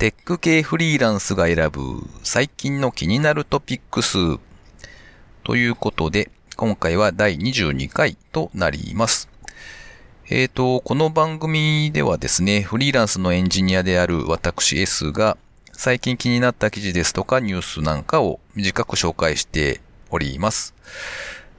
テック系フリーランスが選ぶ最近の気になるトピックスということで、今回は第22回となります。えっ、ー、と、この番組ではですね、フリーランスのエンジニアである私 S が最近気になった記事ですとかニュースなんかを短く紹介しております。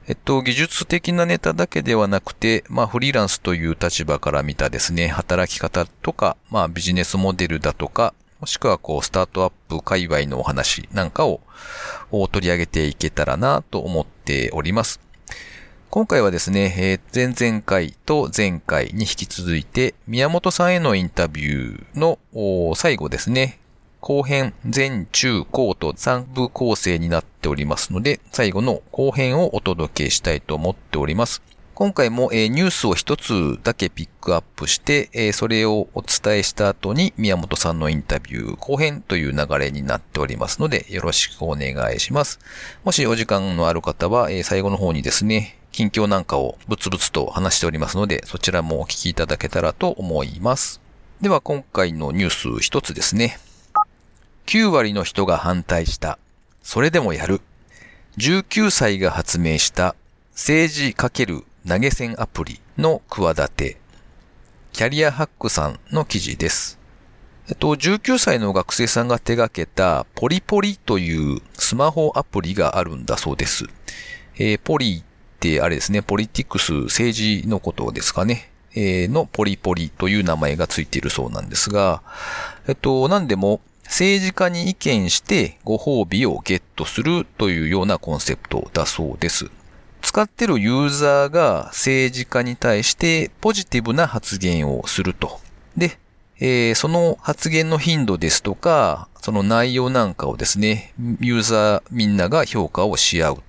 えっと、技術的なネタだけではなくて、まあ、フリーランスという立場から見たですね、働き方とか、まあ、ビジネスモデルだとか、もしくはこう、スタートアップ界隈のお話なんかを取り上げていけたらなと思っております。今回はですね、えー、前々回と前回に引き続いて、宮本さんへのインタビューの最後ですね、後編、前中後と3部構成になっておりますので、最後の後編をお届けしたいと思っております。今回も、え、ニュースを一つだけピックアップして、え、それをお伝えした後に宮本さんのインタビュー後編という流れになっておりますので、よろしくお願いします。もしお時間のある方は、え、最後の方にですね、近況なんかをブツブツと話しておりますので、そちらもお聞きいただけたらと思います。では今回のニュース一つですね。9割の人が反対した。それでもやる。19歳が発明した政治×投げ銭アプリの企て、キャリアハックさんの記事です。えっと、19歳の学生さんが手掛けたポリポリというスマホアプリがあるんだそうです。えー、ポリってあれですね、ポリティクス、政治のことですかね。えー、のポリポリという名前がついているそうなんですが、えっと、何でも政治家に意見してご褒美をゲットするというようなコンセプトだそうです。使ってるユーザーが政治家に対してポジティブな発言をすると。で、えー、その発言の頻度ですとか、その内容なんかをですね、ユーザーみんなが評価をし合う。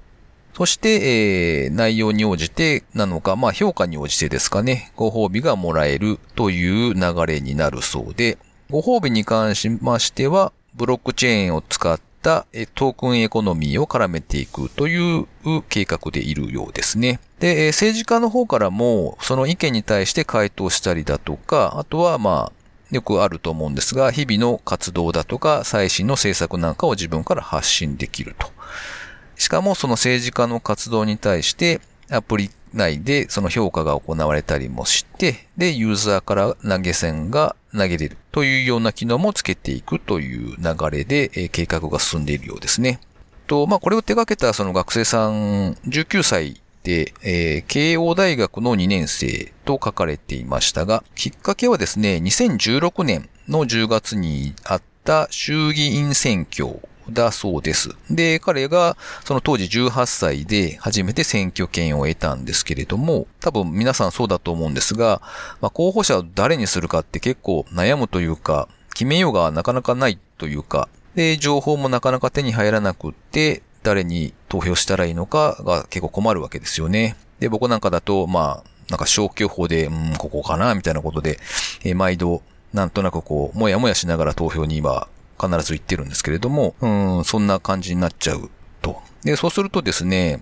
そして、えー、内容に応じてなのか、まあ評価に応じてですかね、ご褒美がもらえるという流れになるそうで、ご褒美に関しましては、ブロックチェーンを使ったトークンエコノミーを絡めていくという計画でいるようですね。で、政治家の方からもその意見に対して回答したりだとか、あとはまあ、よくあると思うんですが、日々の活動だとか最新の政策なんかを自分から発信できると。しかもその政治家の活動に対してアプリ内でその評価が行われたりもして、で、ユーザーから投げ銭が投げれるというような機能もつけていくという流れで、計画が進んでいるようですね。と、まあ、これを手掛けたその学生さん19歳で、えー、慶応大学の2年生と書かれていましたが、きっかけはですね、2016年の10月にあった衆議院選挙だそうです。で、彼がその当時18歳で初めて選挙権を得たんですけれども、多分皆さんそうだと思うんですが、まあ、候補者を誰にするかって結構悩むというか、決めようがなかなかないというか、で、情報もなかなか手に入らなくって、誰に投票したらいいのかが結構困るわけですよね。で、僕なんかだと、まあ、なんか消去法で、うん、ここかな、みたいなことで、えー、毎度、なんとなくこう、もやもやしながら投票に今、必ず言ってるんですけれども、うん、そんな感じになっちゃうと。で、そうするとですね、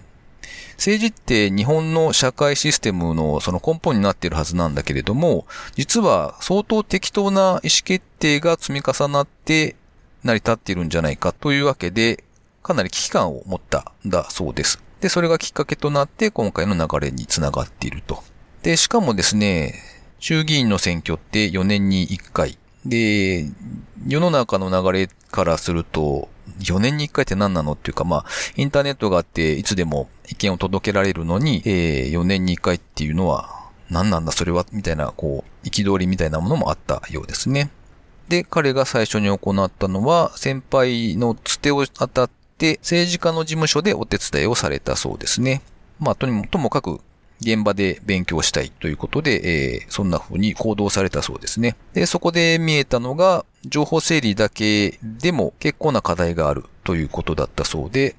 政治って日本の社会システムのその根本になっているはずなんだけれども、実は相当適当な意思決定が積み重なって成り立っているんじゃないかというわけで、かなり危機感を持ったんだそうです。で、それがきっかけとなって今回の流れにつながっていると。で、しかもですね、衆議院の選挙って4年に1回。で、世の中の流れからすると、4年に1回って何なのっていうか、まあ、インターネットがあっていつでも意見を届けられるのに、えー、4年に1回っていうのは、何なんだそれは、みたいな、こう、憤りみたいなものもあったようですね。で、彼が最初に行ったのは、先輩のつてを当たって、政治家の事務所でお手伝いをされたそうですね。まあ、とにも、ともかく、現場で勉強したいということで、えー、そんな風に行動されたそうですね。で、そこで見えたのが、情報整理だけでも結構な課題があるということだったそうで、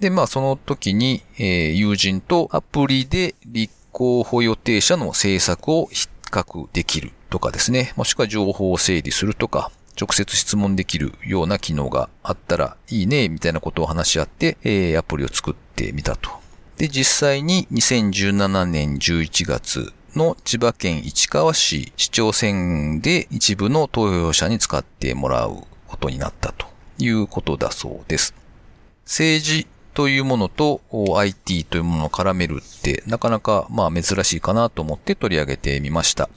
で、まあその時に、えー、友人とアプリで立候補予定者の政策を比較できるとかですね、もしくは情報を整理するとか、直接質問できるような機能があったらいいね、みたいなことを話し合って、えー、アプリを作ってみたと。で、実際に2017年11月の千葉県市川市市長選で一部の投票者に使ってもらうことになったということだそうです。政治というものと IT というものを絡めるってなかなかまあ珍しいかなと思って取り上げてみました。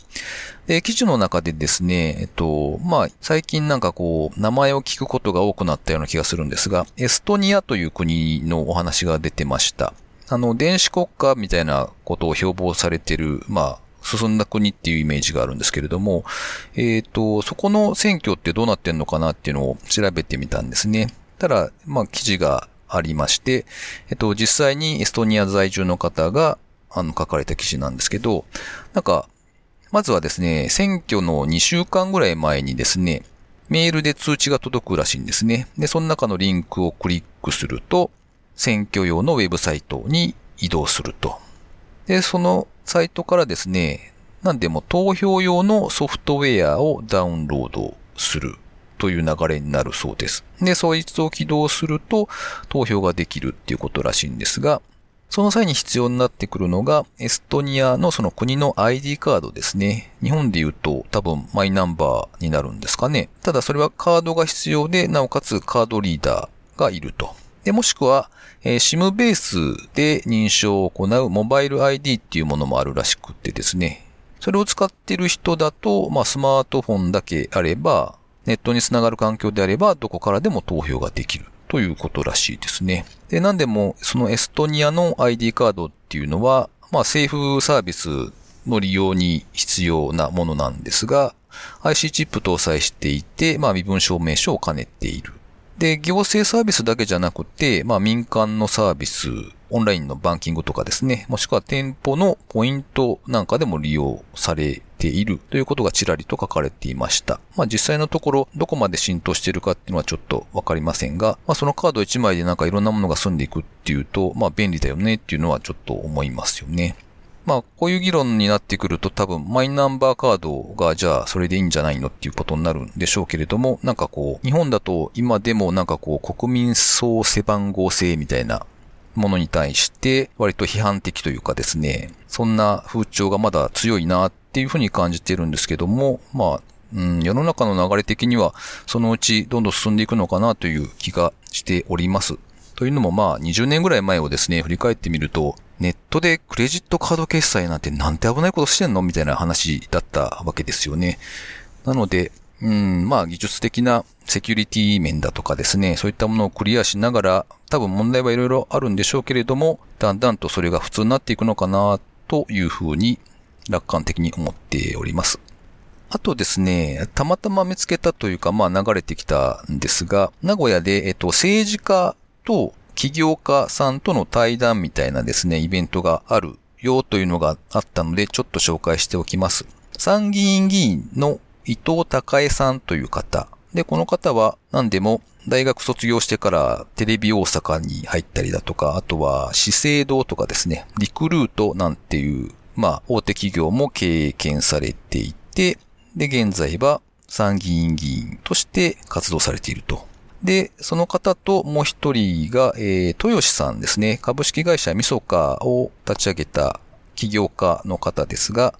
で、記事の中でですね、えっと、まあ最近なんかこう名前を聞くことが多くなったような気がするんですが、エストニアという国のお話が出てました。あの、電子国家みたいなことを標榜されてる、まあ、進んだ国っていうイメージがあるんですけれども、えっ、ー、と、そこの選挙ってどうなってんのかなっていうのを調べてみたんですね。ただ、まあ、記事がありまして、えっと、実際にエストニア在住の方が、あの、書かれた記事なんですけど、なんか、まずはですね、選挙の2週間ぐらい前にですね、メールで通知が届くらしいんですね。で、その中のリンクをクリックすると、選挙用のウェブサイトに移動すると。で、そのサイトからですね、何でも投票用のソフトウェアをダウンロードするという流れになるそうです。で、そいつを起動すると投票ができるっていうことらしいんですが、その際に必要になってくるのが、エストニアのその国の ID カードですね。日本で言うと多分マイナンバーになるんですかね。ただそれはカードが必要で、なおかつカードリーダーがいると。で、もしくは、えー、SIM ベースで認証を行うモバイル ID っていうものもあるらしくてですね。それを使ってる人だと、まあスマートフォンだけあれば、ネットにつながる環境であれば、どこからでも投票ができるということらしいですね。で、なんでも、そのエストニアの ID カードっていうのは、まあ政府サービスの利用に必要なものなんですが、IC チップ搭載していて、まあ身分証明書を兼ねている。で、行政サービスだけじゃなくて、まあ民間のサービス、オンラインのバンキングとかですね、もしくは店舗のポイントなんかでも利用されているということがちらりと書かれていました。まあ実際のところ、どこまで浸透しているかっていうのはちょっとわかりませんが、まあそのカード1枚でなんかいろんなものが済んでいくっていうと、まあ便利だよねっていうのはちょっと思いますよね。まあ、こういう議論になってくると多分マイナンバーカードがじゃあそれでいいんじゃないのっていうことになるんでしょうけれども、なんかこう、日本だと今でもなんかこう、国民総背番号制みたいなものに対して割と批判的というかですね、そんな風潮がまだ強いなっていうふうに感じてるんですけども、まあ、うん、世の中の流れ的にはそのうちどんどん進んでいくのかなという気がしております。というのもまあ20年ぐらい前をですね、振り返ってみると、ネットでクレジットカード決済なんてなんて危ないことしてんのみたいな話だったわけですよね。なので、うん、まあ技術的なセキュリティ面だとかですね、そういったものをクリアしながら、多分問題はいろいろあるんでしょうけれども、だんだんとそれが普通になっていくのかな、というふうに楽観的に思っております。あとですね、たまたま見つけたというか、まあ流れてきたんですが、名古屋で、えっと、政治家と起業家さんとの対談みたいなですね、イベントがあるよというのがあったので、ちょっと紹介しておきます。参議院議員の伊藤孝恵さんという方。で、この方は何でも大学卒業してからテレビ大阪に入ったりだとか、あとは資生堂とかですね、リクルートなんていう、まあ、大手企業も経験されていて、で、現在は参議院議員として活動されているとで、その方ともう一人が、えー、豊志さんですね。株式会社みそかを立ち上げた起業家の方ですが、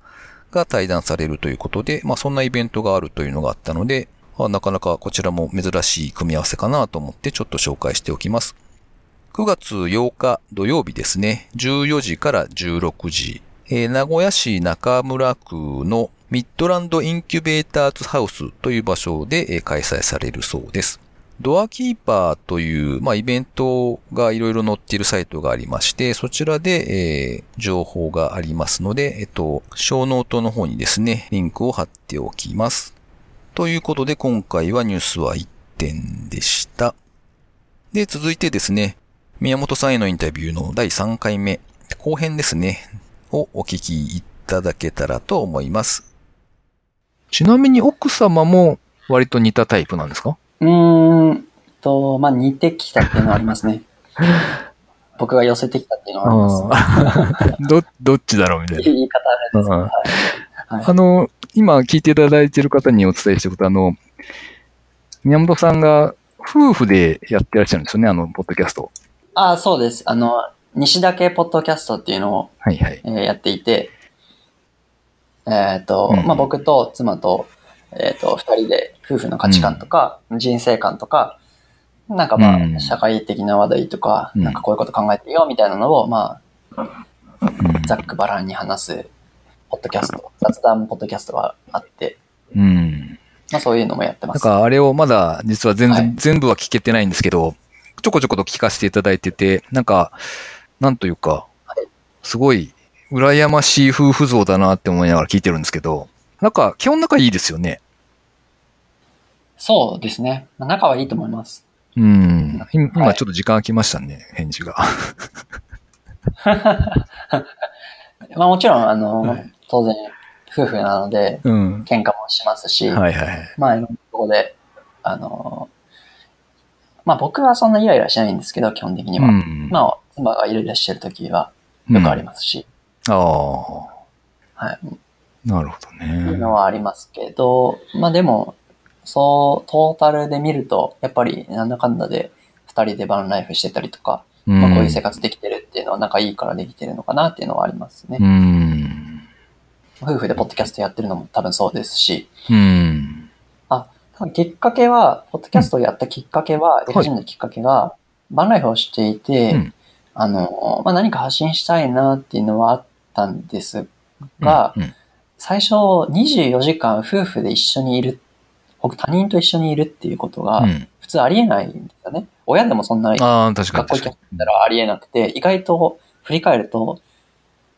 が対談されるということで、まあそんなイベントがあるというのがあったので、まあ、なかなかこちらも珍しい組み合わせかなと思ってちょっと紹介しておきます。9月8日土曜日ですね。14時から16時。えー、名古屋市中村区のミッドランドインキュベーターズハウスという場所で開催されるそうです。ドアキーパーという、まあ、イベントがいろいろ載っているサイトがありまして、そちらで、えー、情報がありますので、えっと、ショーノートの方にですね、リンクを貼っておきます。ということで、今回はニュースは1点でした。で、続いてですね、宮本さんへのインタビューの第3回目、後編ですね、をお聞きいただけたらと思います。ちなみに奥様も割と似たタイプなんですか？うーんと、まあ、似てきたっていうのはありますね。僕が寄せてきたっていうのはあります。ど、どっちだろうみたいな。言い方です、はいあの、今聞いていただいている方にお伝えしておくと、あの、宮本さんが夫婦でやってらっしゃるんですよね、あの、ポッドキャスト。ああ、そうです。あの、西田系ポッドキャストっていうのを、はいはいえー、やっていて、えっ、ー、と、うん、まあ、僕と妻と、えっ、ー、と、二人で夫婦の価値観とか、人生観とか、なんかまうんあ、社会的な話題とか、うんなんかこういうこと考えてるよみたいなのを、まあ、うんざっくばらんに話す、ポッドキャスト、雑談ポッドキャストがあって、うん。まあそういうのもやってまなんす。かあれをまだ実は全然、はい全部は聞けてないんですけど、ちょこちょこと聞かせていただいてて、なんか、なんというかはい、すごい羨ましい夫婦像だなって思いながら聞いてるんですけど、なんか基本仲いいですよね。そうですね。まあ仲はいいと思います。うん。今今はいちょっと時間空きましたね、返事が。まあもちろん、あの、はい当然、夫婦なので、うん。喧嘩もしますし、はいはいはい。まあいろんなとこで、あの、まあ僕はそんなイライラしないんですけど、基本的には。うん。まあ、妻がイライラしてる時はよくありますし、ああ、はい。なるほどいねう。のはありますけど、まあでも、そう、トータルで見ると、やっぱりなんだかんだで二人でバンライフしてたりとか、まあこういう生活できてるっていうのは仲いいからできてるのかなっていうのはありますね。うん。夫婦でポッドキャストやってるのも多分そうですし、うん。多分きっかけは、ポッドキャストをやったきっかけは、やり始めたきっかけが、バンライフをしていて、うん。あの、まあ、何か発信したいなっていうのはあったんですが、うん、最初24時間夫婦で一緒にいる、僕他人と一緒にいるっていうことがうん。普通ありえないんですよね。親でもそんな学校ああ、確かに行き。たらありえなくて、意外と振り返ると、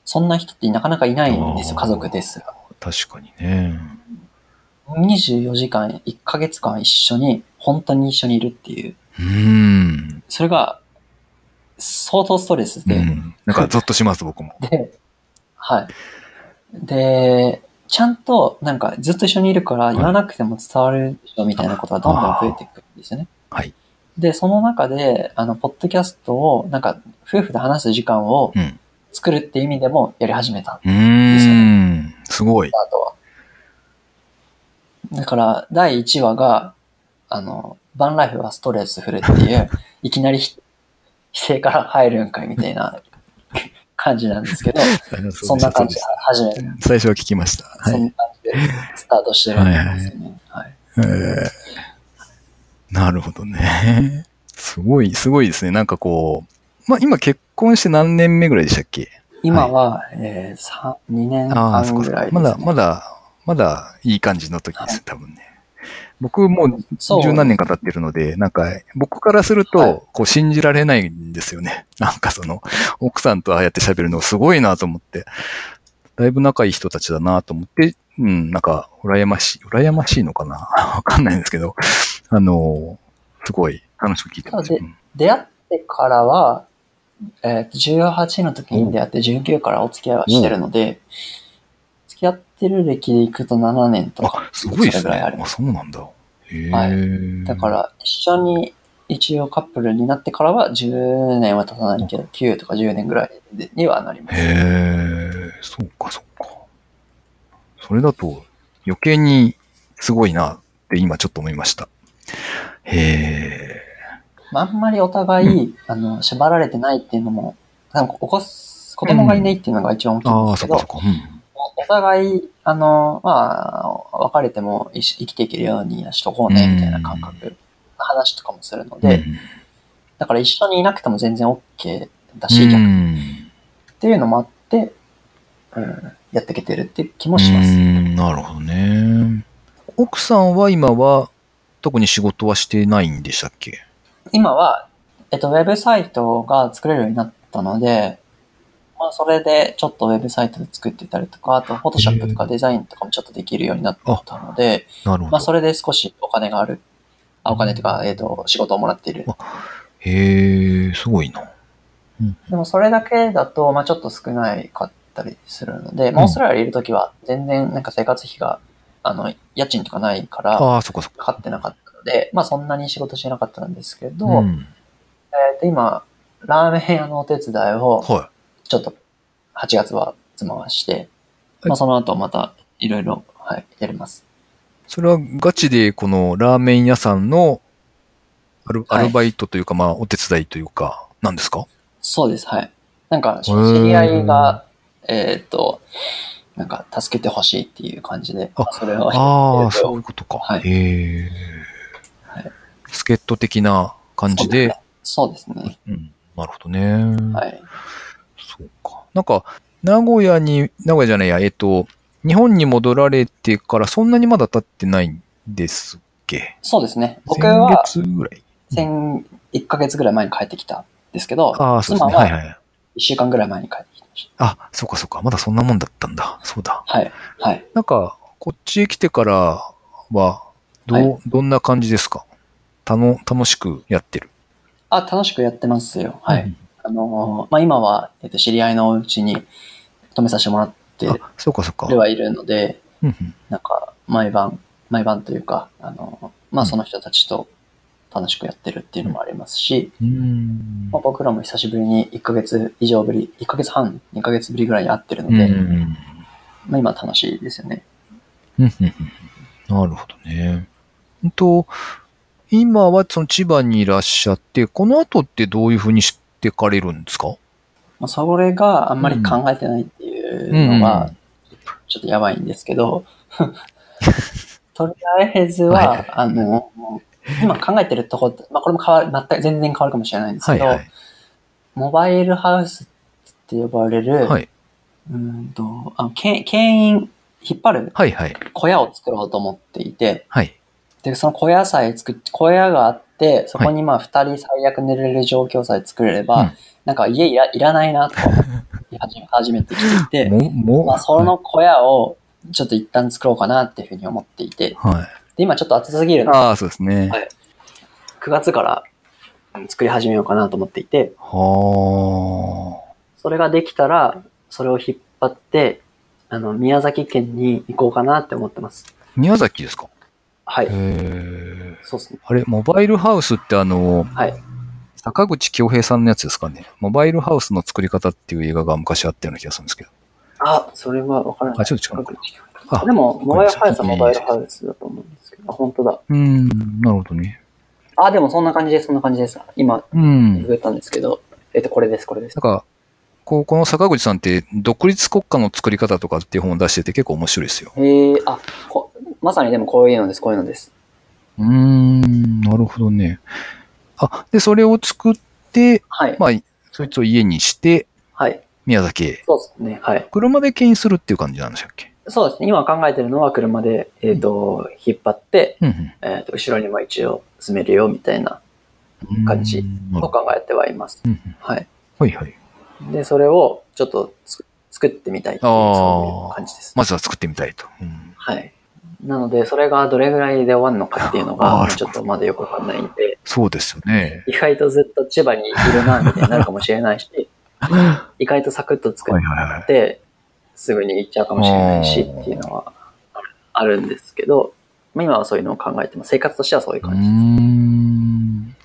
そんな人ってなかなかいないんですよ、家族ですら。確かにね。24時間、1ヶ月間一緒に、本当に一緒にいるっていう。うん。それが、相当ストレスで、うん。なんかゾッとします、僕も。で、はい。で、ちゃんと、なんか、ずっと一緒にいるから、言わなくても伝わるでしょ、みたいなことがどんどん増えていくんですよね。はい。で、その中で、あの、ポッドキャストを、なんか、夫婦で話す時間をうん。作るって意味でもやり始めた、うーん。すごい。あとは。だから、第1話が、あの、バンライフはストレスフルっていう、いきなり否 否定から入るんかいみたいな感じなんですけど、そんな感じで始める。最初は聞きました。はい。そんな感じでスタートしてるんですよね。なるほどね。すごい、すごいですね。なんかこう、まあ今結婚して何年目ぐらいでしたっけ？今は、えー、さ2年半。ぐらいです、ね。まだ、まだ、まだいい感じの時です、多分ね。僕もう十何年か経ってるので、なんか僕からするはい。と、こう信じられないんですよね。なんかその、奥さんとああやって喋るのすごいなと思って、だいぶ仲いい人たちだなと思って、うん、なんか、羨ましい、羨ましいのかな？わかんないんですけど、あの、すごい楽しく聞いてます。出会ってからは、えー、18の時に出会って19からお付き合いはしてるので、付き合ってる歴でいくと7年とかあ、、すごいですね。あ。そうなんだ。へえ、はだから、一緒に一応カップルになってからは10年は経たないけど、9とか10年ぐらいでにはなります。へえ、そうか、そうか。それだと余計にすごいなって今ちょっと思いました。へえ。まあ、あんまりお互い、あの、縛られてないっていうのも、多分起こす、子供がいないっていうのが一番大きいんああ、ですけど、そっかそっか。うんお互い、あの、まあ、別れても生きていけるようにしとこうね、みたいな感覚、話とかもするので、だから一緒にいなくても全然 OK だし、うん。逆にっていうのもあって、うん、やっていけてるって気もします。うん。なるほどね。奥さんは今は特に仕事はしてないんでしたっけ？今は、えっと、ウェブサイトが作れるようになったので、まあ、それでちょっとウェブサイトで作ってたりとか、あと、フォトショップとかデザインとかもちょっとできるようになったので、なるほど。まあ、それで少しお金がある。あ、お金というか、えっ、と、仕事をもらっている。へえ、すごいな。でも、それだけだと、まあ、ちょっと少ないかったりするので、まあ、オーストラリアにいるときは、全然、なんか生活費が、あの、家賃とかないから、ああ、そっかそっか。ってなかったので、まあ、そんなに仕事してなかったんですけど、うん。えっ、と、今、ラーメン屋のお手伝いを、はちょっと、8月は妻はして、はいまあ、その後また、いろいろ、はい、やります。い。それはガチでこのラーメン屋さんのアルはいアルバイトというか、まあ、お手伝いというか、なんですか？そうです、はい。なんか、知り合いが、えっ、と、なんか助けてほしいっていう感じで、あそれをああ、えっとそういうことか。はいへえ。はい助っ人的な感じで、そうですね。うん、なるほどね。はい。そうか。なんか、名古屋に、名古屋じゃないや、えっと、日本に戻られてからそんなにまだ経ってないんですっけ？そうですね。僕は先月ぐらい先、1ヶ月ぐらい前に帰ってきたんですけど、ああ、そうですね。妻ははいはい。1週間ぐらい前に帰ってきましあ、そうかそうか。まだそんなもんだったんだ。そうだ。た。はい。はい。なんか、こっちへ来てからは、どう、はいどんな感じですか？たの、楽しくやってる。あ、楽しくやってますよ。はい。うんあのーまあ、今は、えっと、知り合いのお家に泊めさせてもらってあ、そうかそうか。ではいるので、うんうんなんか、毎晩、毎晩というか、あのーまあ、うんその人たちと楽しくやってるっていうのもありますし、うーんまあ、僕らも久しぶりに1ヶ月以上ぶり、1ヶ月半、2ヶ月ぶりぐらいに会ってるので、うんまあ、今楽しいですよね。なるほどね。うんと、今はその千葉にいらっしゃって、この後ってどういうふうにしてかれるんですか？まあ、それがあんまり考えてないっていうのが、ちょっとやばいんですけど、とりあえずは、はいはいあの、今考えてるとこ、まあ、これも変わる、全く全然変わるかもしれないんですけど、はいはい。モバイルハウスって呼ばれる、はい。うーんと、あの、け牽引、引っ張るはいはい。小屋を作ろうと思っていて、はい。で、その小屋さえ作って、小屋があって、そこにまあ二人最悪寝れる状況さえ作れれば、うんなんか家いらいらないなと思い 始めてきていて、まあその小屋をちょっと一旦作ろうかなっていうふうに思っていて、はい。で今ちょっと暑すぎるので、ああ、そうですね。はい9月からうん作り始めようかなと思っていて、はそれができたら、それを引っ張って、あの、宮崎県に行こうかなって思ってます。あ。宮崎ですか？へはい。え。そうですね。あれ、モバイルハウスってあの、はい。坂口京平さんのやつですかね。モバイルハウスの作り方っていう映画が昔あったような気がするんですけど。あ、それはわからない。あちょっと違うあでも、モバイルハウスはモバイルハウスだと思うんですけど。あ、本当だ。うーん、なるほどね。あ、でもそんな感じです、そんな感じです。今、うん。ググったんですけど、えっと、これです、これですなん。か、こう、この坂口さんって、独立国家の作り方とかっていう本を出してて結構面白いですよ。へえあこ、まさにでもこういうのです、こういうのです。うーん、なるほどね。あ、で、それを作って、はい。まあ、そいつを家にして、はい。宮崎へ。そうですね、はい。車で牽引するっていう感じなんでしたっけ？そうですね、今考えてるのは車で、えっ、と、引っ張って、うんえっ、と、後ろにも一応詰めるよ、みたいな、うん。感じうんなるほどと考えてはいます。うんうんはい。はいはい。で、それをちょっとつ作ってみたいっていう、あーそういう感じです。まずは作ってみたいと。うんはい。なので、それがどれぐらいで終わるのかっていうのが、ちょっとまだよくわかんないんで、そうですよね。意外とずっと千葉にいるな、みたいになるかもしれないし、意外とサクッと作っ。て、すぐに行っちゃうかもしれないしっていうのはあるんですけど、まあ今はそういうのを考えてます。生活としてはそういう感じです。ん。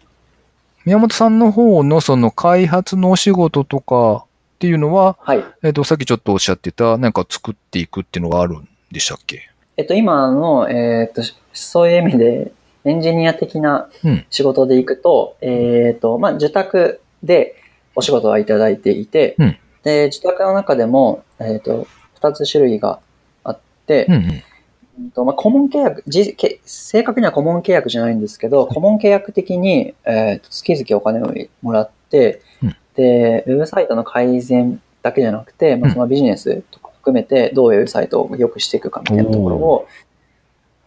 宮本さんの方のその開発のお仕事とかっていうのは、はい。えっ、と、さっきちょっとおっしゃってた、なんか作っていくっていうのがあるんでしたっけ？えっと、今の、えっと、そういう意味で、エンジニア的なうん。仕事で行くと、えっと、まあ、受託でお仕事はいただいていて、うん。で、受託の中でも、えっと、二つ種類があって、うんうん。うんとまあ、顧問契約じけ、正確には顧問契約じゃないんですけど、顧問契約的に、えーと月々お金をもらって、うん。で、ウェブサイトの改善だけじゃなくて、まあ、そのビジネスとか含めて、どういうウェブサイトを良くしていくかみたいなところを、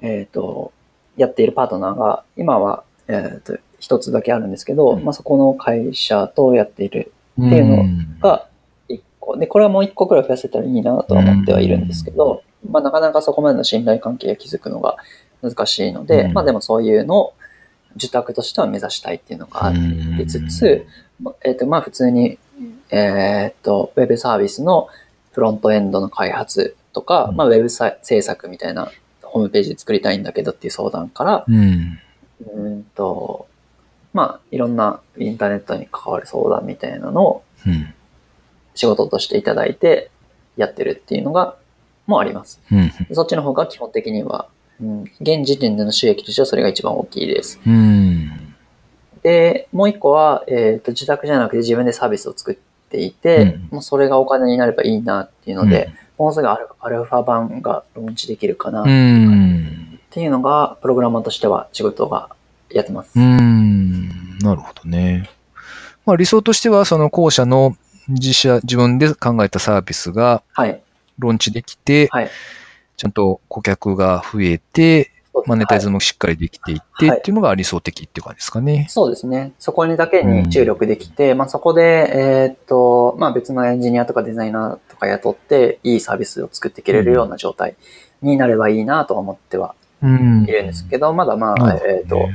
えっ、と、やっているパートナーが、今は、えっ、と、一つだけあるんですけど、うん。まあ、そこの会社とやっているっていうのが一個。で、これはもう一個くらい増やせたらいいなとは思ってはいるんですけど、まあなかなかそこまでの信頼関係を築くのが難しいので、うん。まあでもそういうのを受託としては目指したいっていうのがありつつ、まあえっ、と、まあ普通に、えっ、と、ウェブサービスのフロントエンドの開発とか、うんまあウェブさ制作みたいなホームページ作りたいんだけどっていう相談から、うん。うーんと、まあいろんなインターネットに関わる相談みたいなのをうん。仕事としていただいてやってるっていうのが、もあります。うん。そっちの方が基本的には、うん、現時点での収益としてはそれが一番大きいです。うん。で、もう一個は、えっ、と、自宅じゃなくて自分でサービスを作っていて、うんもうそれがお金になればいいなっていうので、もうすぐアルアルファ版がローンチできるかなうっん。ていうのが、プログラマーとしては仕事がやってます。うん。なるほどね。まあ理想としては、その後者の自社、自分で考えたサービスがはい。ローンチできて、はい。ちゃんと顧客が増えて、マネタイズもしっかりできていって、はい。っていうのが理想的っていう感じですかね。そうですね。そこにだけに注力できて、まあそこで、えーっと、まあ別のエンジニアとかデザイナーとか雇って、いいサービスを作っていけれるような状態になればいいなとは思ってはうんいるんですけど、まだまあ、ね。えーっと、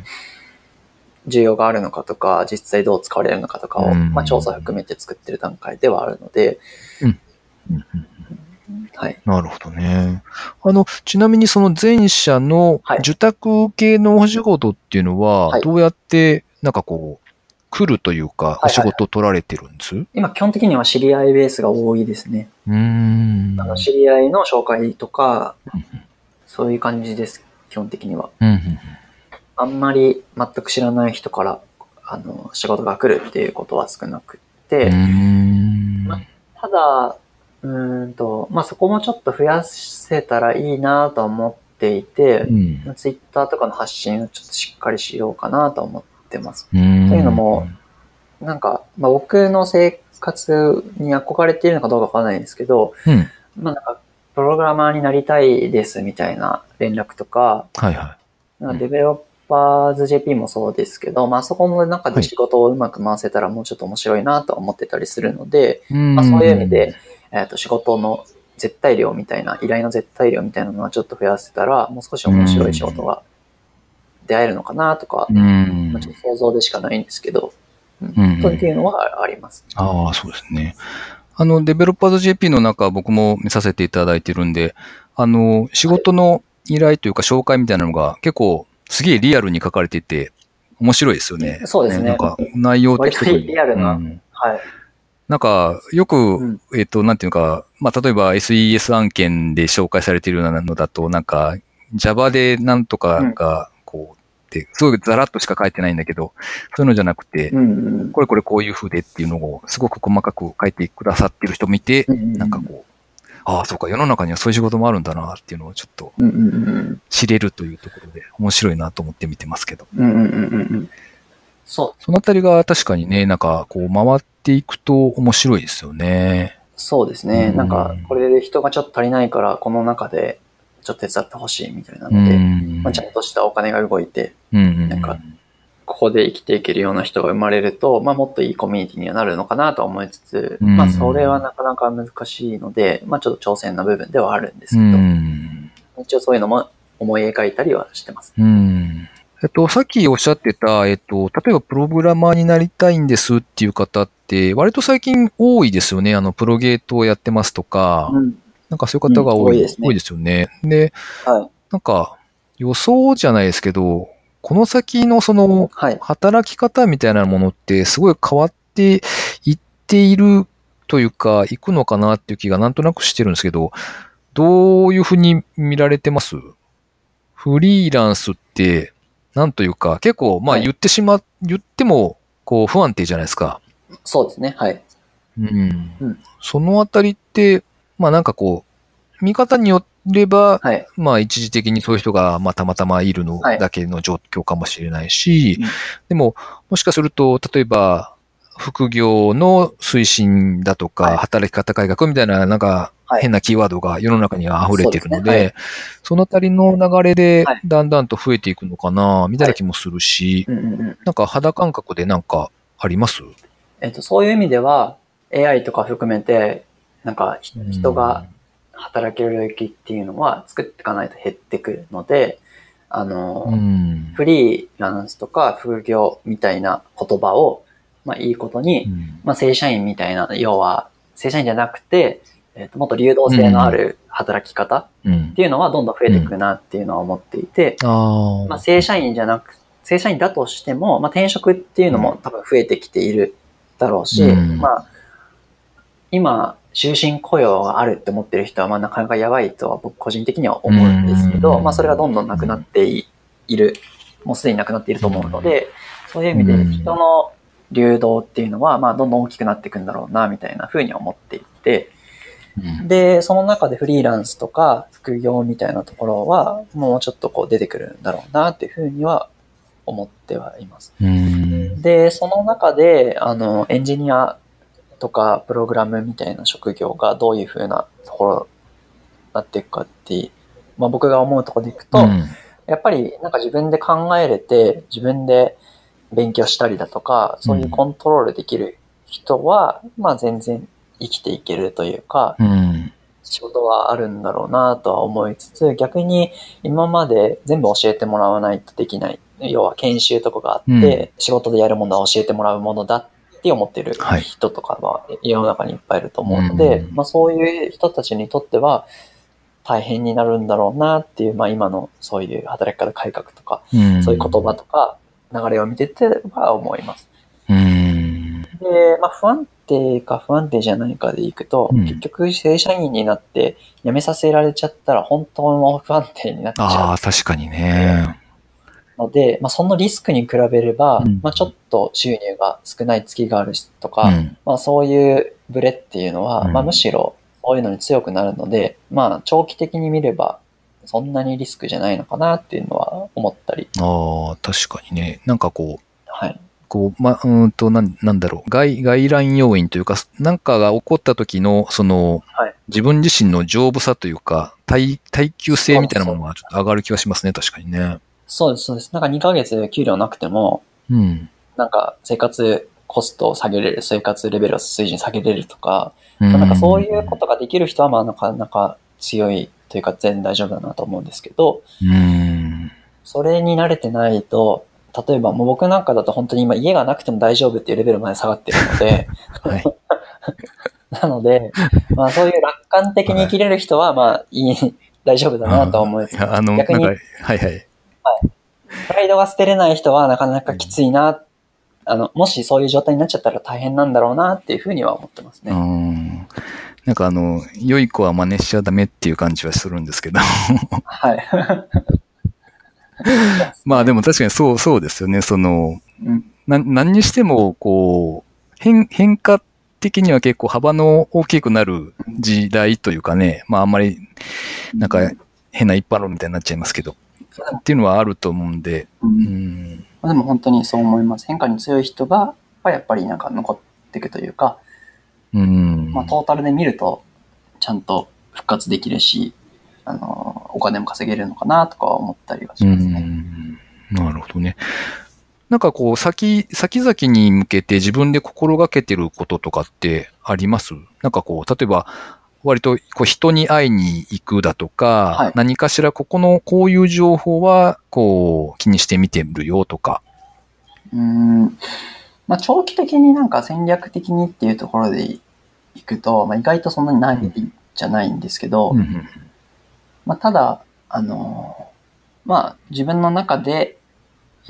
需要があるのかとか、実際どう使われるのかとかを、うん。まあ調査含めて作ってる段階ではあるので、うんうんはい。なるほどね。あの、ちなみにその前者のはい受託系のお仕事っていうのはは、いどうやって、なんかこう、来るというか、いお仕事を取られてるんです？う今基本的には知り合いベースが多いですね。ーん。あの知り合いの紹介とか、そういう感じです、基本的には。うんうんあんまり全く知らない人から、あの、仕事が来るっていうことは少なくって、うーん。ただ、うーんと、まあ、そこもちょっと増やせたらいいなと思っていてう、んツイッターとかの発信をちょっとしっかりしようかなと思ってます。というのも、なんか、まあ、僕の生活に憧れているのかどうかわからないんですけど、うん。まあ、なんか、プログラマーになりたいですみたいな連絡とか、はいはなんかデベロッパーズ JP もそうですけど、まあそこの中で仕事をうまく回せたらもうちょっと面白いなと思ってたりするので、い。まあそういう意味で、えっ、と仕事の絶対量みたいな、依頼の絶対量みたいなのはちょっと増やせたら、もう少し面白い仕事が出会えるのかなとか、うんまあ、ちょっと想像でしかないんですけど、うんとっていうのはあります。ああ、そうですね。あの、デベロッパーズ JP の中、僕も見させていただいてるんで、あの、仕事の依頼というか紹介みたいなのが結構すげえリアルに書かれていて、面白いですよね。そうですねなんか、内容的割とリアルなうんはい。なんか、よく、うんえっ、と、なんていうか、まあ、例えば SES 案件で紹介されているようなのだと、なんか、Java でなんとかが、こう、って、すごいザラッとしか書いてないんだけど、そういうのじゃなくて、うんうんこれこれこういう風でっていうのを、すごく細かく書いてくださってる人を見て、うんうん。なんかこう、ああ、そうか、世の中にはそういう仕事もあるんだなっていうのをちょっと。知れるというところで、面白いなと思って見てますけど。うんうんうんうんうん。そそのあたりが確かにね、なんかこう回っていくと面白いですよね。う、そうですね。うんなんか、これで人がちょっと足りないから、この中でちょっと手伝ってほしいみたいなうので、ん。まあ、ちゃんとしたお金が動いて、うんなんかここで生きていけるような人が生まれると、まあ、もっといいコミュニティにはなるのかなと思いつつ、うんまあ、それはなかなか難しいので、まあ、ちょっと挑戦な部分ではあるんですうけど、ん。一応そういうのも思い描いたりはしてます。うん。えっと、さっきおっしゃってた、えっと、例えばプログラマーになりたいんですっていう方って、割と最近多いですよね。あの、プロゲートをやってますとか、うん。なんかそういう方が多い,、うん多いですね多いですよね。で、はい。なんか、予想じゃないですけど、この先のその、はい。働き方みたいなものってすごい変わっていっているというか、いくのかなっていう気がなんとなくしてるんですけど、どういうふうに見られてます？フリーランスって、なんというか、結構、まあはい言ってしま、言っても、こう不安定じゃないですか。そうですね。はい。うん。うんそのあたりって、まあなんかこう、見方によれば、はい。まあ一時的にそういう人が、まあたまたまいるのはいだけの状況かもしれないし、うんでも、もしかすると、例えば、副業の推進だとか、はい働き方改革みたいな、なんか、はい変なキーワードが世の中には溢れているので、そうですねそのあたりの流れではい、だんだんと増えていくのかな、みたいな気もするし。なんか肌感覚でなんかあります？えっと、そういう意味では、AI とか含めて、なんかひ人が、働ける領域っていうのは作っていかないと減ってくるので、あの、うん。フリーランスとか副業みたいな言葉を、まあいいことに、うんまあ正社員みたいな、要は正社員じゃなくて、えっともっと流動性のある働き方うんっていうのはどんどん増えていくなっていうのは思っていて、ああ。まあ正社員じゃなく、正社員だとしても、まあ転職っていうのも多分増えてきているだろうし、うん。まあ今、終身雇用があるって思ってる人はまあなかなかやばいとは僕個人的には思うんですけど、うん。まあそれがどんどんなくなっていいる、もうすでになくなっていると思うので、そういう意味でうん人の流動っていうのはまあどんどん大きくなっていくんだろうなみたいな風に思っていて、うん。で、その中でフリーランスとか副業みたいなところは、もうちょっとこう出てくるんだろうなっていうふうには思ってはいます。うん。で、その中で、あの、エンジニアとかプログラムみたいな職業がどういうふうなところになっていくかって、まあ僕が思うところでいくと、うんやっぱりなんか自分で考えれて、自分で勉強したりだとか、そういうコントロールできる人は、まあ全然生きていけるというか、うん。仕事はあるんだろうなとは思いつつ、逆に今まで全部教えてもらわないとできない。要は研修とかがあって、仕事でやるものは教えてもらうものだって思ってるはい人とかは世の中にいっぱいいると思うので、うんまあそういう人たちにとっては大変になるんだろうなっていう、まあ今のそういう働き方改革とか、うん。そういう言葉とか流れを見てては思います。うん。で、まあ不安定か不安定じゃないかでいくと、うん結局正社員になって辞めさせられちゃったら本当の不安定になっちあゃあ、確かにね。うので、まあそのリスクに比べれば、うんまあちょっと収入が少ない月があるとか、うん。まあそういうブレっていうのは、うんまあむしろそういうのに強くなるので、まあ長期的に見ればそんなにリスクじゃないのかなっていうのは思ったり、ああ、確かにね。なんかこう、はい。こう、ま、うーんと、なん、なんだろう。外、外来要因というか、なんかが起こった時の、その、はい自分自身の丈夫さというか、耐、耐久性みたいなものがちょっと上がる気がしますね、確かにね。そうです、そうです。なんか2ヶ月給料なくても、うん。なんか生活コストを下げれる、生活レベルを水準下げれるとか、うんなんかそういうことができる人はまあなかなか強いというか全然大丈夫だなと思うんですけど、うん。それに慣れてないと、例えばもう僕なんかだと本当に今家がなくても大丈夫っていうレベルまで下がってるので、はい。なので、まあそういう楽観的に生きれる人はまあいい、大丈夫だなとは思いつつ、いやあの、逆にか、はいはい。プライドが捨てれない人はなかなかきついな、あの、もしそういう状態になっちゃったら大変なんだろうなっていうふうには思ってますね。うん。なんかあの、良い子は真似しちゃダメっていう感じはするんですけど。はい。まあでも確かにそう、そうですよね。その、うんな何にしても、こう、変、変化的には結構幅の大きくなる時代というかね、まああんまり、なんか変な一般論みたいになっちゃいますけど、っていうのはあると思うんで、ううんん。まあでも本当にそう思います。変化に強い人が、やっぱりなんか残っていくというか、うん。まあトータルで見ると、ちゃんと復活できるし、あの、お金も稼げるのかなとかは思ったりはしうますね。ん。なるほどね。なんかこう、先、先々に向けて自分で心がけてることとかってあります？なんかこう、例えば、割とこう人に会いに行くだとか、はい何かしらここのこういう情報は、こう、気にしてみてるよとか。うん。まあ長期的になんか戦略的にっていうところでいくと、まあ意外とそんなにないじゃないんですけど、うんまあ、ただ、あの、まあ、自分の中で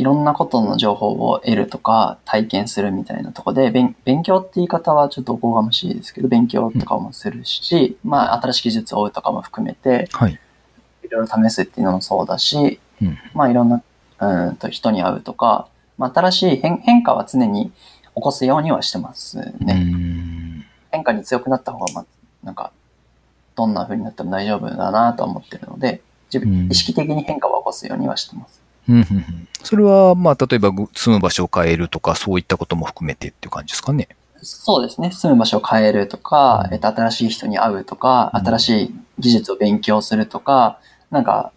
いろんなことの情報を得るとか、体験するみたいなところで、勉勉強って言い方はちょっとおこがましいですけど、勉強とかもするし、まあ、新しい技術を追うとかも含めて、はい。いろいろ試すっていうのもそうだし、うんまあ、いろんな、うーんと人に会うとか、まあ、新しい変変化は常に起こすようにはしてますうね。ん。変化に強くなった方が、まあ、なんか、どんな風になっても大丈夫だなとは思ってるので、自うん分、意識的に変化を起こすようにはしてます。うんうんうんそれは、まあ、例えばぐ住む場所を変えるとか、そういったことも含めてっていう感じですかね。そうですね。住む場所を変えるとか、うんえっと、新しい人に会うとか、うん新しい技術を勉強するとか、なんか、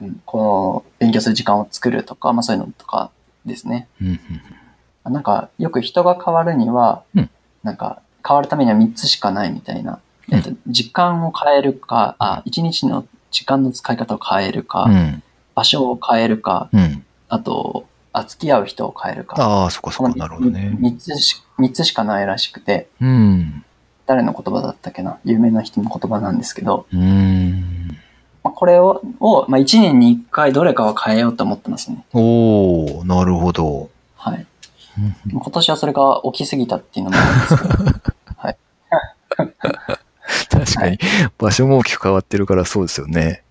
うんこの、勉強する時間を作るとか、まあそういうのとかですね。うんうんなんか、よく人が変わるには、うんなんか、変わるためには3つしかないみたいな。えっと、時間を変えるか、あ、1日の時間の使い方を変えるか、うん。場所を変えるか、うん。あと、あ付き合う人を変えるか。ああ、そっかそっか、なるほどね。3つし、三つしかないらしくて、うん。誰の言葉だったっけな？有名な人の言葉なんですけど、うん。まあ、これを、をまあ、1年に1回どれかは変えようと思ってますね。おー、なるほど。はい。うん今年はそれが起きすぎたっていうのもあるんですけど、確かに、場所も大きく変わってるからそうですよね。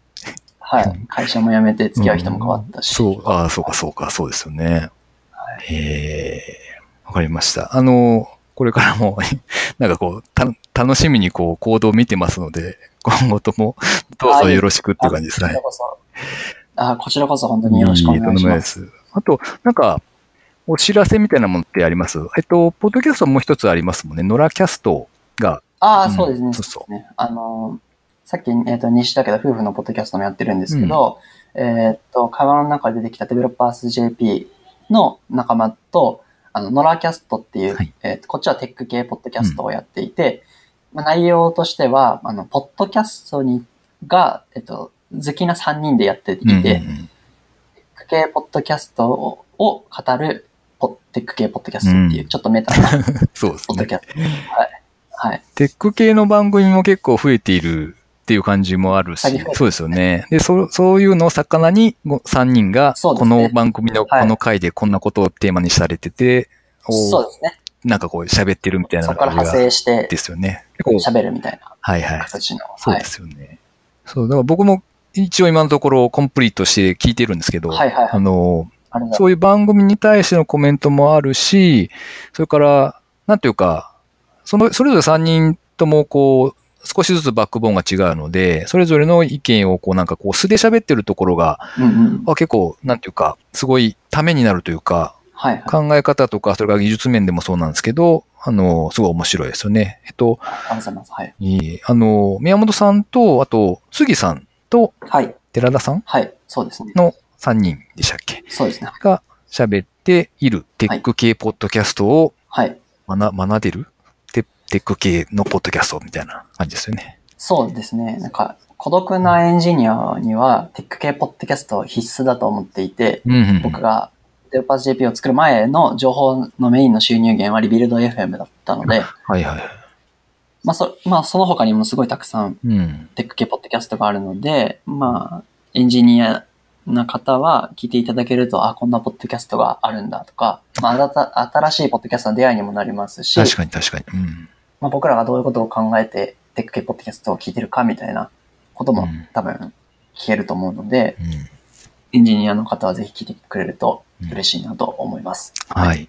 はい。会社も辞めて付き合う人も変わったし。そう、ああ、そうかそうか、そうですよね。はへえ、わかりました。あの、これからも、なんかこう、た、楽しみにこう、行動を見てますので、今後とも、どうぞよろしくっていう感じですね。あ、こちらこそ本当によろしくお願いします。いいあと、なんか、お知らせみたいなものってあります？えっと、ポッドキャストもう一つありますもんね。ノラキャストが。ああ、そうですね。そうそう。あの、さっき、えっ、と、西田けど夫婦のポッドキャストもやってるんですけど、うん、えっと、会話の中で出てきたデベロッパース JP の仲間と、あの、ノラキャストっていう、はい、えっと、こっちはテック系ポッドキャストをやっていて、うん、まあ、内容としては、あの、ポッドキャストに、が、えっと、好きな3人でやっていて、うんうんうん、テック系ポッドキャストを語るポテック系ポッドキャストっていう、うん、ちょっとメタな、そうですね。ポッドキャスト。はい。はい。テック系の番組も結構増えているっていう感じもあるし、そうですよね。で、そう、そういうのを魚に3人が、この番組のこの回でこんなことをテーマにされてて、そうですね。なんかこう喋ってるみたいなそこから派生して、ですよね。喋るみたいな。はいはい。形の。そうですよね。そう、だから僕も一応今のところコンプリートして聞いてるんですけど、はいはい、あの、そういう番組に対してのコメントもあるし、それから、なんていうか、その、それぞれ3人ともこう、少しずつバックボーンが違うので、それぞれの意見をこうなんかこう素で喋ってるところが、うんうん、結構、なんていうか、すごいためになるというか、はいはい、考え方とか、それから技術面でもそうなんですけど、あの、すごい面白いですよね。えっと、あ。はいあの、宮本さんと、あと、杉さんと、はい。寺田さんはい、そうですね。の3人でしたっけ？そうですね。が喋っているテック系ポッドキャストを、はい。学、学べる？テック系のポッドキャストみたいな感じですよね。そうですね。なんか、孤独なエンジニアには、テック系ポッドキャスト必須だと思っていて、うんうん、僕がデルパス JP を作る前の情報のメインの収入源はリビルド FM だったので、はいはい。まあそ、まあその他にもすごいたくさん、テック系ポッドキャストがあるので、うん、まあ、エンジニアな方は聞いていただけると、あ、こんなポッドキャストがあるんだとか、まあ、新しいポッドキャストの出会いにもなりますし、確かに確かに。うんまあ、僕らがどういうことを考えてテック系ポッドキャストを聞いてるかみたいなことも多分聞けると思うので、うん、エンジニアの方はぜひ聞いてくれると嬉しいなと思います。うん、はい。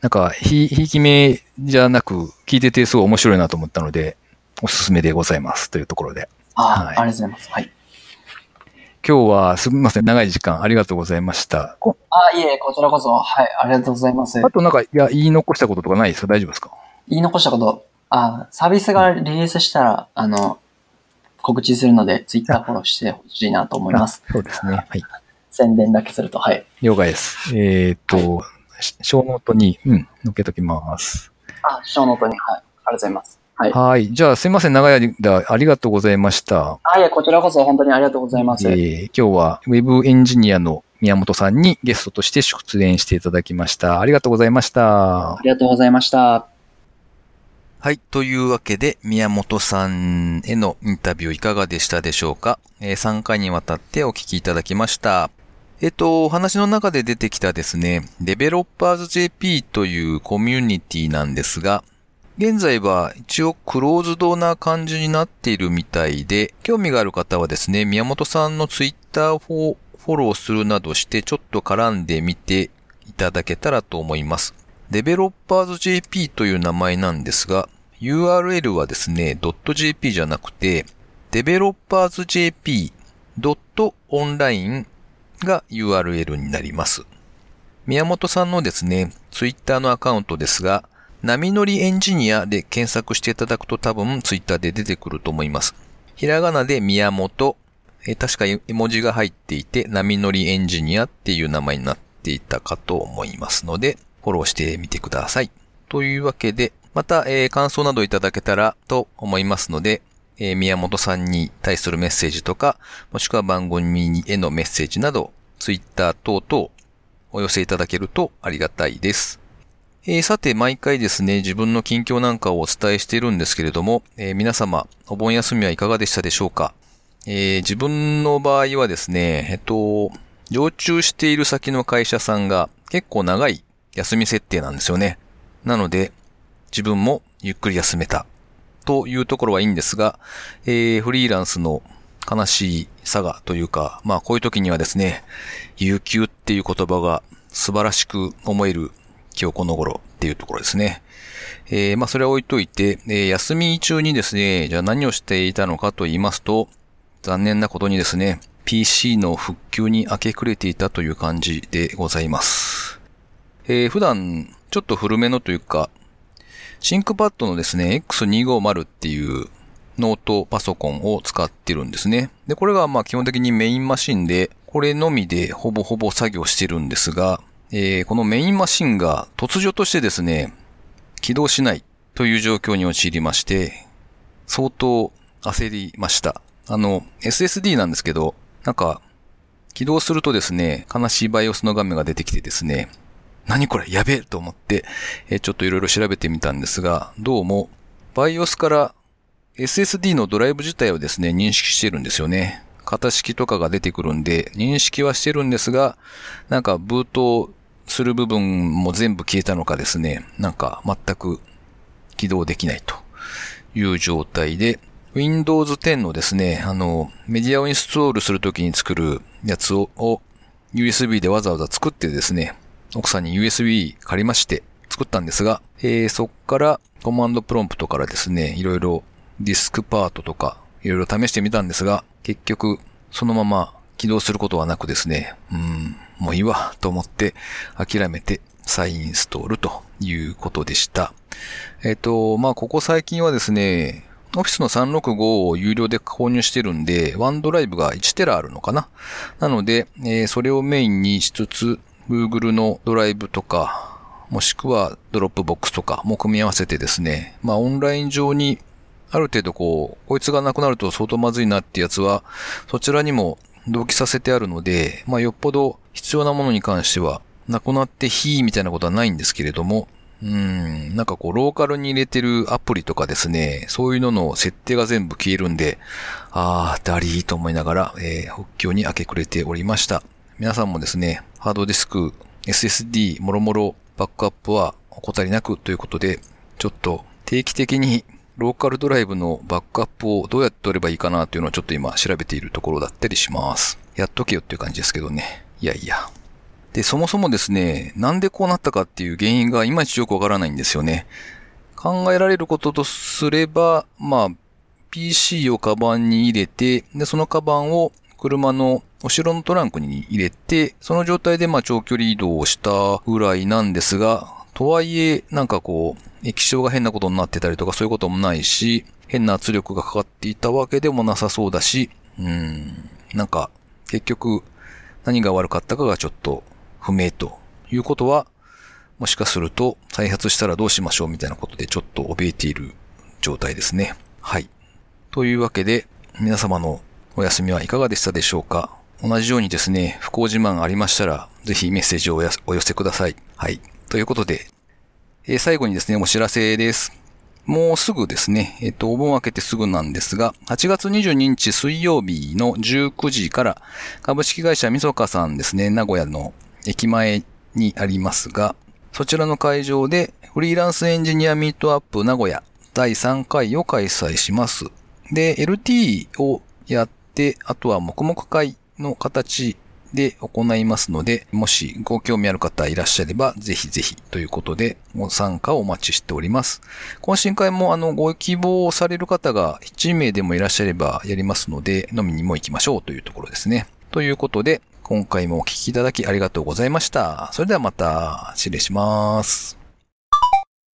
なんか、ひ、ひいき目じゃなく、聞いててすごい面白いなと思ったので、おすすめでございますというところで。あ、はい、ありがとうございます。はい。今日はすみません、長い時間ありがとうございました。あ、いえ、こちらこそ、はい、ありがとうございます。あとなんか、いや、言い残したこととかないですか？大丈夫ですか？言い残したこと、あ、サービスがリリースしたら、あの、告知するので、ツイッターフォローしてほしいなと思います。そうですね。はい。宣伝だけすると、はい。了解です。えー、っと、はい、ショーノートに、うん、載っけときます。あ、ショーノートに、はい。ありがとうございます。はい。はい。じゃあ、すいません。長い間、ありがとうございました。はい、こちらこそ本当にありがとうございます。えー、今日は、ウェブエンジニアの宮本さんにゲストとして出演していただきました。ありがとうございました。ありがとうございました。はい。というわけで、宮本さんへのインタビューいかがでしたでしょうか、えー、?3 回にわたってお聞きいただきました。えっ、と、お話の中で出てきたですね、デベロッパーズ JP というコミュニティなんですが、現在は一応クローズドな感じになっているみたいで、興味がある方はですね、宮本さんのツイッターをフォローするなどしてちょっと絡んでみていただけたらと思います。デベロッパーズ JP という名前なんですが、URL はですね、.jp じゃなくて、developersjp.online が URL になります。宮本さんのですね、Twitter のアカウントですが、波乗りエンジニアで検索していただくと多分 Twitter で出てくると思います。ひらがなで宮本、え確か絵文字が入っていて、波乗りエンジニアっていう名前になっていたかと思いますので、フォローしてみてください。というわけで、また、えー、感想などいただけたらと思いますので、えー、宮本さんに対するメッセージとか、もしくは番組へのメッセージなど、ツイッター等々お寄せいただけるとありがたいです。えー、さて、毎回ですね、自分の近況なんかをお伝えしているんですけれども、えー、皆様、お盆休みはいかがでしたでしょうか、えー、自分の場合はですね、えっと、常駐している先の会社さんが結構長い休み設定なんですよね。なので、自分もゆっくり休めたというところはいいんですが、えー、フリーランスの悲しい差がというか、まあこういう時にはですね、有給っていう言葉が素晴らしく思える今日この頃っていうところですね。えー、まあ、それは置いといて、えー、休み中にですね、じゃあ何をしていたのかと言いますと、残念なことにですね、PC の復旧に明け暮れていたという感じでございます。えー、普段、ちょっと古めのというか、シンクパッドのですね、X250 っていうノートパソコンを使ってるんですね。で、これがまあ基本的にメインマシンで、これのみでほぼほぼ作業してるんですが、えー、このメインマシンが突如としてですね、起動しないという状況に陥りまして、相当焦りました。あの、SSD なんですけど、なんか、起動するとですね、悲しい BIOS の画面が出てきてですね、何これやべえと思って、えちょっといろいろ調べてみたんですが、どうも、BIOS から SSD のドライブ自体をですね、認識してるんですよね。型式とかが出てくるんで、認識はしてるんですが、なんかブートする部分も全部消えたのかですね、なんか全く起動できないという状態で、Windows 10のですね、あの、メディアをインストールするときに作るやつを USB でわざわざ作ってですね、奥さんに USB 借りまして作ったんですが、えー、そっからコマンドプロンプトからですね、いろいろディスクパートとかいろいろ試してみたんですが、結局そのまま起動することはなくですね、うん、もういいわと思って諦めて再インストールということでした。えっ、ー、と、まあ、ここ最近はですね、オフィスの365を有料で購入してるんで、ワンドライブが1テラあるのかな？なので、えー、それをメインにしつつ、Google のドライブとか、もしくはドロップボックスとかも組み合わせてですね、まあオンライン上にある程度こう、こいつがなくなると相当まずいなってやつは、そちらにも同期させてあるので、まあよっぽど必要なものに関しては、なくなって非みたいなことはないんですけれども、うん、なんかこう、ローカルに入れてるアプリとかですね、そういうのの設定が全部消えるんで、あー、ダリーと思いながら、えー、復旧に明け暮れておりました。皆さんもですね、ハードディスク、SSD、もろもろバックアップは怠りなくということで、ちょっと定期的にローカルドライブのバックアップをどうやって取ればいいかなというのをちょっと今調べているところだったりします。やっとけよっていう感じですけどね。いやいや。で、そもそもですね、なんでこうなったかっていう原因がいまいちよくわからないんですよね。考えられることとすれば、まあ、PC をカバンに入れて、で、そのカバンを車の後ろのトランクに入れて、その状態でまあ長距離移動をしたぐらいなんですが、とはいえ、なんかこう、液晶が変なことになってたりとかそういうこともないし、変な圧力がかかっていたわけでもなさそうだし、うん、なんか、結局、何が悪かったかがちょっと不明ということは、もしかすると再発したらどうしましょうみたいなことでちょっと怯えている状態ですね。はい。というわけで、皆様のお休みはいかがでしたでしょうか？同じようにですね、不幸自慢ありましたら、ぜひメッセージをお寄せください。はい。ということで、えー、最後にですね、お知らせです。もうすぐですね、えっ、と、お盆明けてすぐなんですが、8月22日水曜日の19時から、株式会社みそかさんですね、名古屋の駅前にありますが、そちらの会場でフリーランスエンジニアミートアップ名古屋第3回を開催します。で、LT をやって、あとは黙々会の形で行いますので、もしご興味ある方いらっしゃれば、ぜひぜひということで、ご参加をお待ちしております。懇親会もあの、ご希望される方が1名でもいらっしゃればやりますので、飲みにも行きましょうというところですね。ということで、今回もお聴きいただきありがとうございました。それではまた、失礼します。